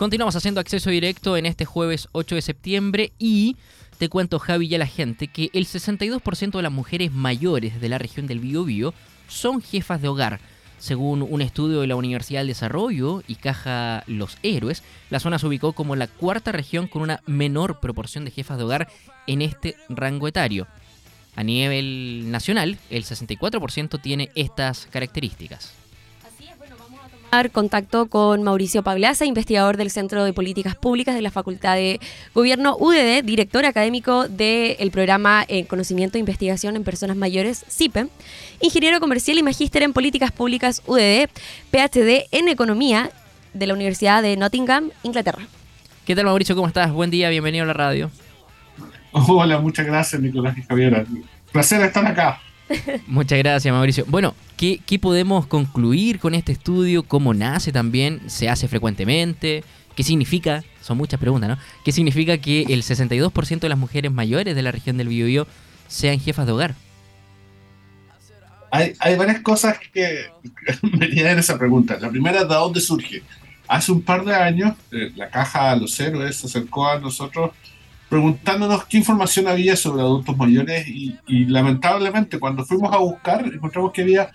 Continuamos haciendo acceso directo en este jueves 8 de septiembre y te cuento, Javi, y a la gente que el 62% de las mujeres mayores de la región del Biobío son jefas de hogar. Según un estudio de la Universidad del Desarrollo y Caja Los Héroes, la zona se ubicó como la cuarta región con una menor proporción de jefas de hogar en este rango etario. A nivel nacional, el 64% tiene estas características contacto con Mauricio Pablaza, investigador del Centro de Políticas Públicas de la Facultad de Gobierno UDD, director académico del programa en Conocimiento e Investigación en Personas Mayores, CIPE, ingeniero comercial y magíster en Políticas Públicas UDD, PhD en Economía de la Universidad de Nottingham, Inglaterra. ¿Qué tal Mauricio? ¿Cómo estás? Buen día, bienvenido a la radio. Hola, muchas gracias Nicolás y Javier. Placer estar acá. Muchas gracias, Mauricio. Bueno, ¿qué, podemos concluir con este estudio? ¿Cómo nace también? ¿Se hace frecuentemente? ¿Qué significa? Son muchas preguntas, ¿no? ¿Qué significa que el 62% de las mujeres mayores de la región del Biobío sean jefas de hogar? Hay, varias cosas que me en esa pregunta. La primera, ¿de dónde surge? Hace un par de años, eh, la Caja los Héroes se acercó a nosotros preguntándonos qué información había sobre adultos mayores y, lamentablemente cuando fuimos a buscar encontramos que había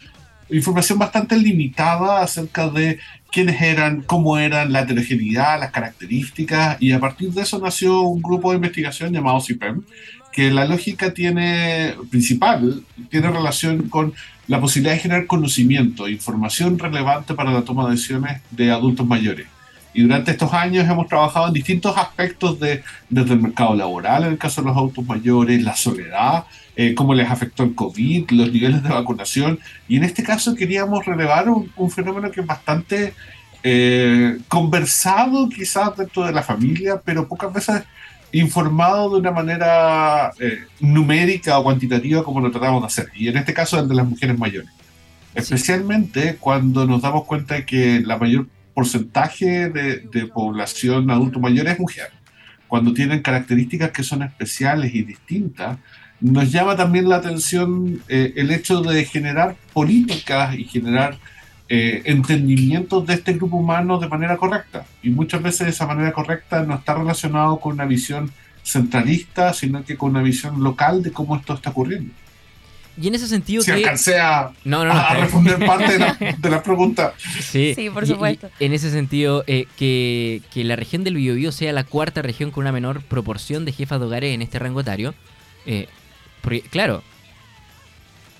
información bastante limitada acerca de quiénes eran, cómo eran, la heterogeneidad, las características y a partir de eso nació un grupo de investigación llamado CIPEM que la lógica tiene principal tiene relación con la posibilidad de generar conocimiento, información relevante para la toma de decisiones de adultos mayores. Y durante estos años hemos trabajado en distintos aspectos de, desde el mercado laboral, en el caso de los autos mayores, la soledad, eh, cómo les afectó el COVID, los niveles de vacunación. Y en este caso queríamos relevar un, fenómeno que es bastante eh, conversado quizás dentro de la familia, pero pocas veces informado de una manera eh, numérica o cuantitativa como lo tratamos de hacer. Y en este caso el de las mujeres mayores. Especialmente cuando nos damos cuenta de que la mayor porcentaje de, población adulto mayor es mujer. Cuando tienen características que son especiales y distintas, nos llama también la atención eh, el hecho de generar políticas y generar eh, entendimientos de este grupo humano de manera correcta. Y muchas veces esa manera correcta no está relacionado con una visión centralista, sino que con una visión local de cómo esto está ocurriendo. Y en ese sentido. Si alcancé a, no, no, responder parte de la, pregunta. Sí, por supuesto. en ese sentido, eh, que, la región del Biobío sea la cuarta región con una menor proporción de jefas de hogares en este rango etario. Eh, porque, claro,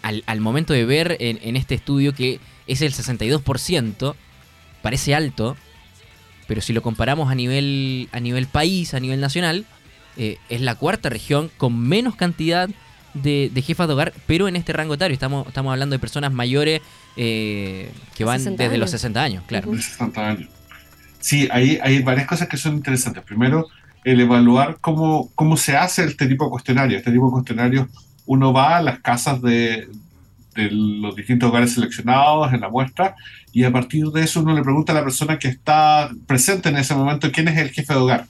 al, momento de ver en, este estudio que es el 62%, parece alto, pero si lo comparamos a nivel, a nivel país, a nivel nacional, eh, es la cuarta región con menos cantidad de, de jefas de hogar, pero en este rango etario. Estamos, estamos hablando de personas mayores eh, que van desde los 60 años, claro. Sí, hay, hay varias cosas que son interesantes. Primero, el evaluar cómo, cómo se hace este tipo de cuestionario. Este tipo de cuestionarios, uno va a las casas de, de los distintos hogares seleccionados en la muestra y a partir de eso uno le pregunta a la persona que está presente en ese momento quién es el jefe de hogar.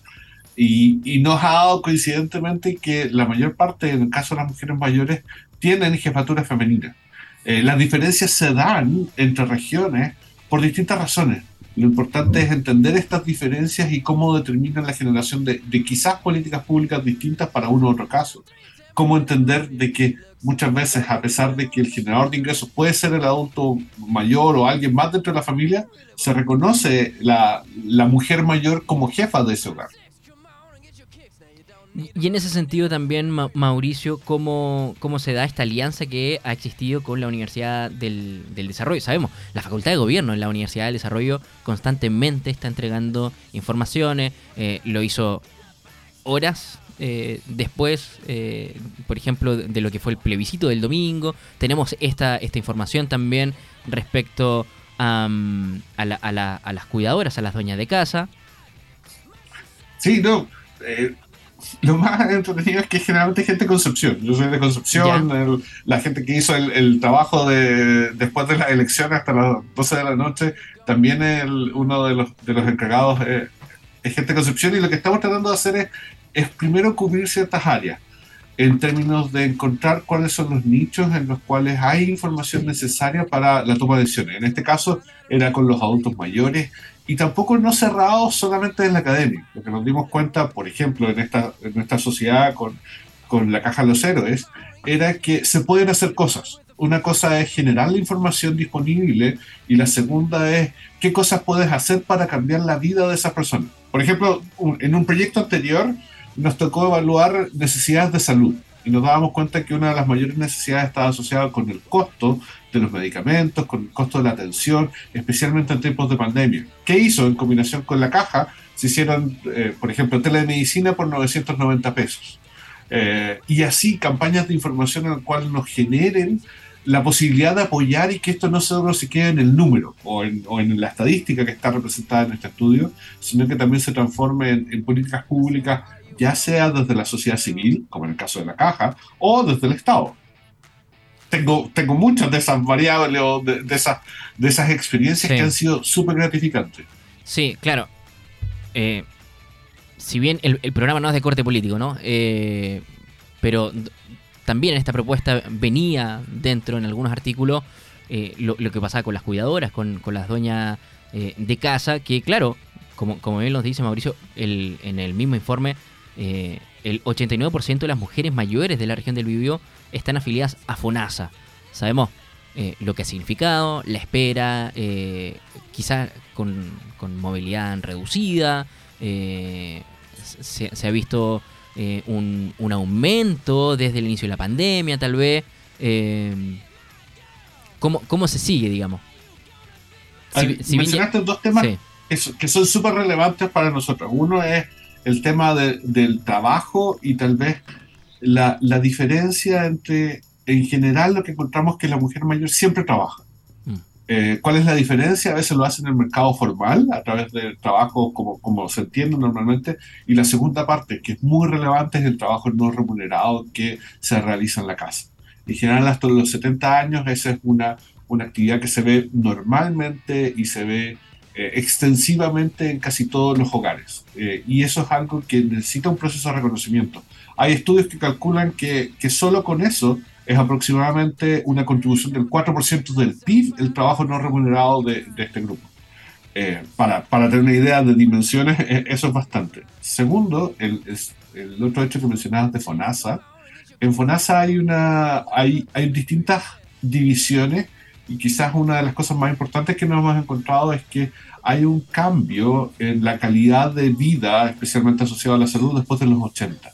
Y, nos ha dado coincidentemente que la mayor parte, en el caso de las mujeres mayores, tienen jefatura femenina. Eh, las diferencias se dan entre regiones por distintas razones. Lo importante es entender estas diferencias y cómo determinan la generación de, de quizás políticas públicas distintas para uno u otro caso. Cómo entender de que muchas veces, a pesar de que el generador de ingresos puede ser el adulto mayor o alguien más dentro de la familia, se reconoce la, la mujer mayor como jefa de ese hogar. Y en ese sentido también, Mauricio, ¿cómo, ¿cómo se da esta alianza que ha existido con la Universidad del, Desarrollo? Sabemos, la Facultad de Gobierno en la Universidad del Desarrollo constantemente está entregando informaciones, eh, lo hizo horas eh, después, eh, por ejemplo, de lo que fue el plebiscito del domingo. Tenemos esta, esta información también respecto a, a, las cuidadoras, a las dueñas de casa. Sí, no lo más entretenido es que generalmente hay gente de Concepción. Yo soy de Concepción, la gente que hizo el, trabajo de, después de las elecciones hasta las 12 de la noche, también el, uno de los, de los encargados es, gente de Concepción y lo que estamos tratando de hacer es, es primero cubrir ciertas áreas en términos de encontrar cuáles son los nichos en los cuales hay información necesaria para la toma de decisiones. En este caso era con los adultos mayores y tampoco no cerrados solamente en la academia. Lo que nos dimos cuenta, por ejemplo, en esta, en nuestra sociedad con, con la caja de los héroes, era que se pueden hacer cosas. Una cosa es generar la información disponible y la segunda es qué cosas puedes hacer para cambiar la vida de esas personas. Por ejemplo, en un proyecto anterior nos tocó evaluar necesidades de salud y nos dábamos cuenta que una de las mayores necesidades estaba asociada con el costo de los medicamentos, con el costo de la atención, especialmente en tiempos de pandemia. ¿Qué hizo en combinación con la caja? Se hicieron, eh, por ejemplo, telemedicina por 990 pesos. Eh, y así campañas de información en las cuales nos generen la posibilidad de apoyar y que esto no solo se quede en el número o en, o en la estadística que está representada en este estudio, sino que también se transforme en políticas públicas ya sea desde la sociedad civil, como en el caso de la caja, o desde el Estado. Tengo, tengo muchas de esas variables o de, esas, de esas experiencias que han sido súper gratificantes. Sí, claro. Eh, si bien el, programa no es de corte político, ¿no? Eh, pero también esta propuesta venía dentro en algunos artículos eh, lo, que pasaba con las cuidadoras, con, con las doñas de casa, que claro, como, como bien nos dice Mauricio, el, en el mismo informe eh, el 89% de las mujeres mayores de la región del Biobío están afiliadas a FONASA. Sabemos eh, lo que ha significado, la espera, eh, quizás con, movilidad reducida, se, ha visto un, aumento desde el inicio de la pandemia, tal vez. ¿cómo, ¿Cómo se sigue, digamos? Si, mencionaste dos temas que son súper relevantes para nosotros. Uno es el tema del trabajo y tal vez la, la, diferencia entre, en general, lo que encontramos que la mujer mayor siempre trabaja. Mm. Eh, ¿Cuál es la diferencia? A veces lo hace en el mercado formal, a través del trabajo como, como se entiende normalmente, y la segunda parte, que es muy relevante, es el trabajo no remunerado que se realiza en la casa. En general, hasta los 70 años, esa es una, una actividad que se ve normalmente y se ve eh, extensivamente en casi todos los hogares. Eh, y eso es algo que necesita un proceso de reconocimiento. Hay estudios que calculan que, que solo con eso es aproximadamente una contribución del 4% del PIB el trabajo no remunerado de, este grupo. Eh, para, para, tener una idea de dimensiones, eso es bastante. Segundo, el, el otro hecho que mencionabas de FONASA. En FONASA hay, una, hay, hay distintas divisiones y quizás una de las cosas más importantes que nos hemos encontrado es que hay un cambio en la calidad de vida, especialmente asociado a la salud, después de los 80.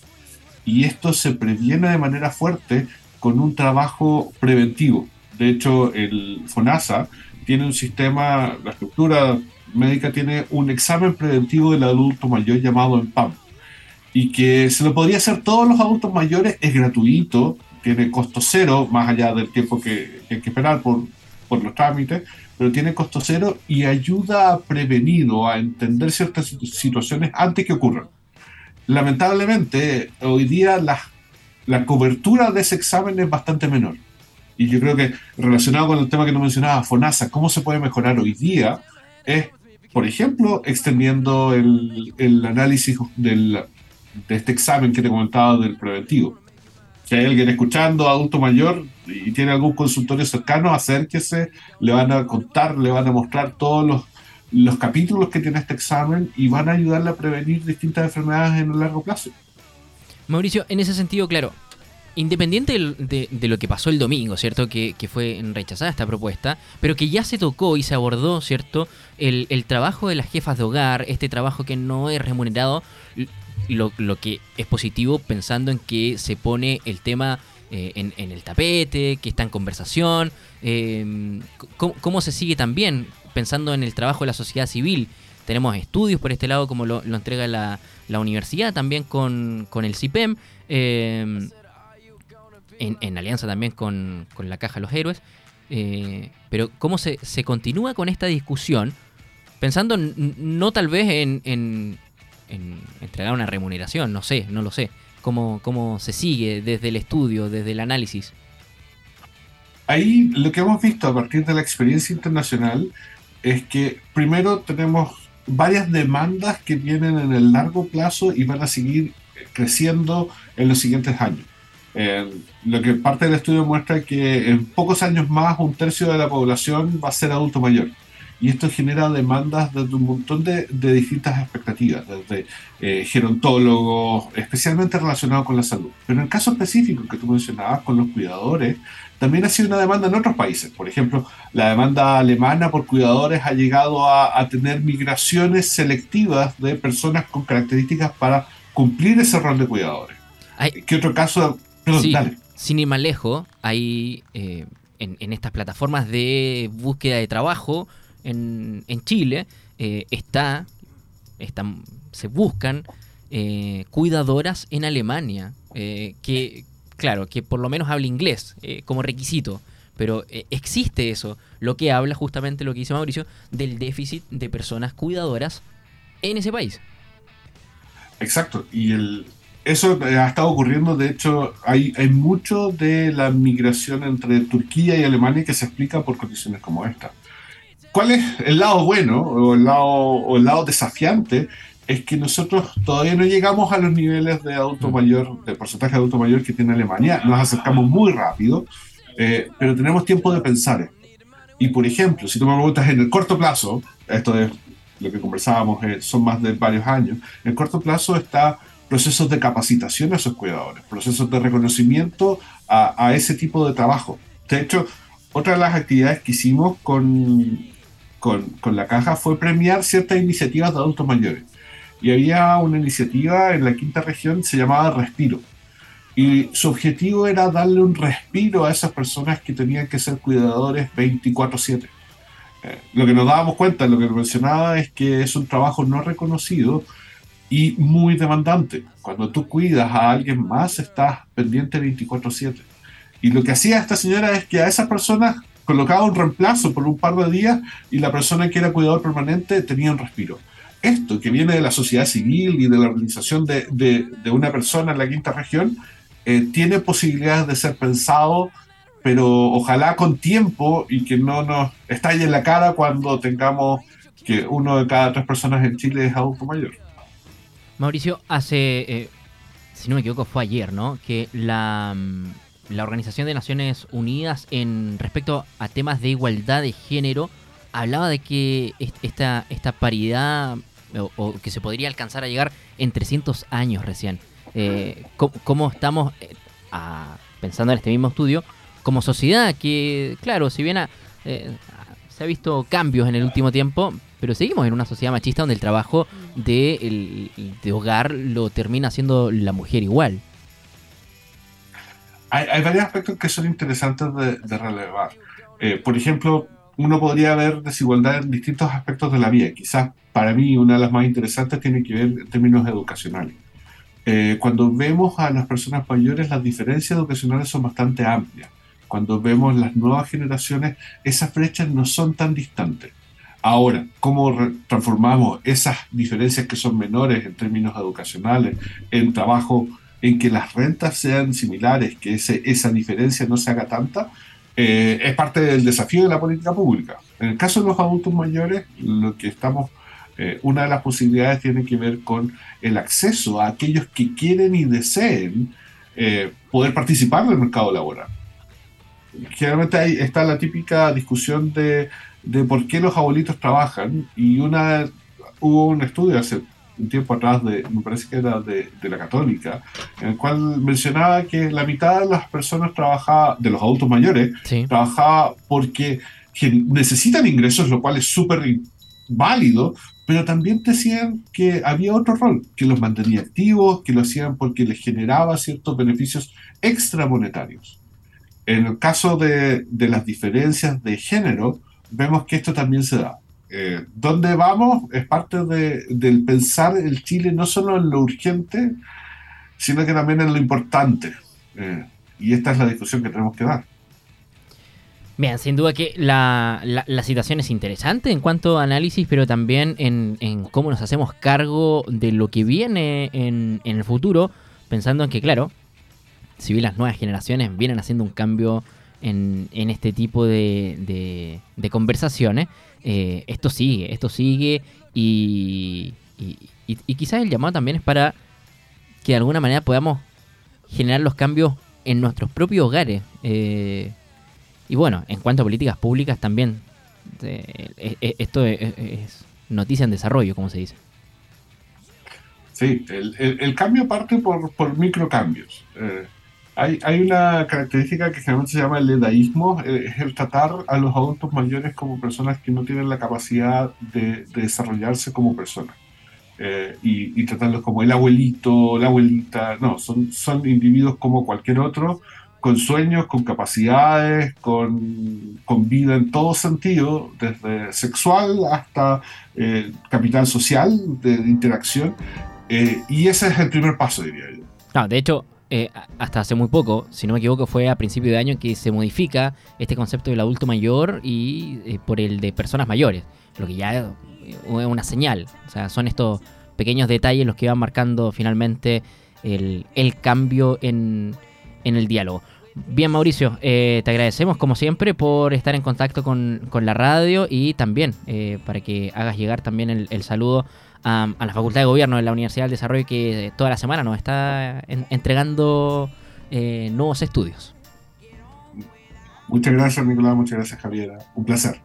Y esto se previene de manera fuerte con un trabajo preventivo. De hecho, el FONASA tiene un sistema, la estructura médica tiene un examen preventivo del adulto mayor llamado EMPAM. Y que se lo podría hacer todos los adultos mayores, es gratuito, tiene costo cero, más allá del tiempo que, que hay que esperar por, por los trámites, pero tiene costo cero y ayuda a prevenir o a entender ciertas situaciones antes que ocurran. Lamentablemente, hoy día la, la cobertura de ese examen es bastante menor. Y yo creo que relacionado con el tema que no mencionaba, FONASA, cómo se puede mejorar hoy día, es, por ejemplo, extendiendo el, el análisis del, de este examen que te comentaba del preventivo si hay alguien escuchando, adulto mayor, y tiene algún consultorio cercano, acérquese, le van a contar, le van a mostrar todos los, los capítulos que tiene este examen y van a ayudarle a prevenir distintas enfermedades en el largo plazo. Mauricio, en ese sentido, claro, independiente de, lo que pasó el domingo, ¿cierto? Que, fue rechazada esta propuesta, pero que ya se tocó y se abordó, ¿cierto? El, trabajo de las jefas de hogar, este trabajo que no es remunerado, lo, lo, que es positivo pensando en que se pone el tema eh, en, el tapete, que está en conversación, eh, cómo, se sigue también pensando en el trabajo de la sociedad civil. Tenemos estudios por este lado, como lo, entrega la, universidad también con, con el CIPEM, eh, en, en, alianza también con, con, la Caja de los Héroes. pero cómo se, se continúa con esta discusión, pensando no tal vez en, en entregar una remuneración, no sé, no lo sé. ¿Cómo, ¿Cómo se sigue desde el estudio, desde el análisis? Ahí lo que hemos visto a partir de la experiencia internacional es que primero tenemos varias demandas que vienen en el largo plazo y van a seguir creciendo en los siguientes años. Eh, lo que parte del estudio muestra que en pocos años más un tercio de la población va a ser adulto mayor y esto genera demandas desde un montón de, distintas expectativas, desde eh, gerontólogos, especialmente relacionados con la salud. Pero en el caso específico que tú mencionabas con los cuidadores, también ha sido una demanda en otros países. Por ejemplo, la demanda alemana por cuidadores ha llegado a, tener migraciones selectivas de personas con características para cumplir ese rol de cuidadores. ¿Qué otro caso? Sin ir más lejos, hay eh, en, estas plataformas de búsqueda de trabajo en, Chile, eh, está, están, se buscan eh, cuidadoras en Alemania, que, claro, que por lo menos hable inglés como requisito. Pero existe eso, lo que habla justamente lo que dice Mauricio, del déficit de personas cuidadoras en ese país. Exacto, y el, eso ha estado ocurriendo, de hecho, hay, hay mucho de la migración entre Turquía y Alemania que se explica por condiciones como esta. ¿Cuál es el lado bueno o el lado, o el lado desafiante? Es que nosotros todavía no llegamos a los niveles de adulto mm. mayor, de porcentaje de adulto mayor que tiene Alemania. Nos acercamos muy rápido, eh, pero tenemos tiempo de pensar. Y por ejemplo, si tú me preguntas en el corto plazo, esto es lo que conversábamos, eh, son más de varios años, en el corto plazo está procesos de capacitación a esos cuidadores, procesos de reconocimiento a, ese tipo de trabajo. De hecho, otra de las actividades que hicimos con, con, con, la caja fue premiar ciertas iniciativas de adultos mayores. Y había una iniciativa en la quinta región, se llamaba Respiro. Y su objetivo era darle un respiro a esas personas que tenían que ser cuidadores 24/7. Eh, lo que nos dábamos cuenta, lo que mencionaba, es que es un trabajo no reconocido y muy demandante. Cuando tú cuidas a alguien más, estás pendiente 24/7. Y lo que hacía esta señora es que a esa persona colocaba un reemplazo por un par de días y la persona que era cuidador permanente tenía un respiro. Esto que viene de la sociedad civil y de la organización de, de, una persona en la quinta región, eh, tiene posibilidades de ser pensado, pero ojalá con tiempo y que no nos estalle en la cara cuando tengamos que uno de cada tres personas en Chile es adulto mayor. Mauricio, hace, eh, si no me equivoco, fue ayer, ¿no? Que la, mm, la Organización de Naciones Unidas en respecto a temas de igualdad de género hablaba de que esta, esta paridad o, que se podría alcanzar a llegar en 300 años recién. Eh, ¿cómo, estamos, eh, pensando en este mismo estudio, como sociedad que, claro, si bien se ha visto cambios en el último tiempo, pero seguimos en una sociedad machista donde el trabajo de, de hogar lo termina haciendo la mujer igual. Hay, varios aspectos que son interesantes de, relevar. Eh, por ejemplo, uno podría ver desigualdad en distintos aspectos de la vida. Quizás para mí una de las más interesantes tiene que ver en términos educacionales. Eh, cuando vemos a las personas mayores, las diferencias educacionales son bastante amplias. Cuando vemos las nuevas generaciones, esas brechas no son tan distantes. Ahora, ¿cómo transformamos esas diferencias que son menores en términos educacionales en trabajo en que las rentas sean similares, que esa diferencia no se haga tanta? Eh, es parte del desafío de la política pública. En el caso de los adultos mayores, lo que estamos, eh, una de las posibilidades tiene que ver con el acceso a aquellos que quieren y deseen eh, poder participar del mercado laboral. Generalmente ahí está la típica discusión de de por qué los abuelitos trabajan y una hubo un estudio hace un tiempo atrás, de, me parece que era de, la católica, en el cual mencionaba que la mitad de las personas trabajaba, de los adultos mayores, trabajaba porque necesitan ingresos, lo cual es súper válido, pero también decían que había otro rol, que los mantenía activos, que lo hacían porque les generaba ciertos beneficios extra monetarios. En el caso de, las diferencias de género, vemos que esto también se da. Eh, ¿Dónde vamos? Es parte de, del pensar el Chile no solo en lo urgente, sino que también en lo importante. Eh, y esta es la discusión que tenemos que dar. Bien, sin duda que la, la, situación es interesante en cuanto a análisis, pero también en, cómo nos hacemos cargo de lo que viene en, en, el futuro, pensando en que, claro, si bien las nuevas generaciones vienen haciendo un cambio en, este tipo de, de, conversaciones, eh, esto sigue, esto sigue y, y, quizás el llamado también es para que de alguna manera podamos generar los cambios en nuestros propios hogares. Eh, y bueno, en cuanto a políticas públicas también esto es, noticia en desarrollo, como se dice. Sí, el, cambio parte por, por microcambios. Eh, hay, hay, una característica que generalmente se llama el edaísmo, eh, es el tratar a los adultos mayores como personas que no tienen la capacidad de, desarrollarse como personas. Eh, y, y, tratarlos como el abuelito, la abuelita, no, son, son individuos como cualquier otro, con sueños, con capacidades, con, con vida en todo sentido, desde sexual hasta eh, capital social, de, interacción. Eh, y ese es el primer paso, diría yo. de hecho, eh, hasta hace muy poco, si no me equivoco, fue a principio de año que se modifica este concepto del adulto mayor y por el de personas mayores, lo que ya es una señal. O sea, son estos pequeños detalles los que van marcando finalmente el, el cambio en, en el diálogo. Bien, Mauricio, eh, te agradecemos como siempre por estar en contacto con, la radio y también eh, para que hagas llegar también el, saludo a, la Facultad de Gobierno de la Universidad del Desarrollo que toda la semana nos está entregando eh, nuevos estudios. Muchas gracias, Nicolás. Muchas gracias, Javiera. Un placer.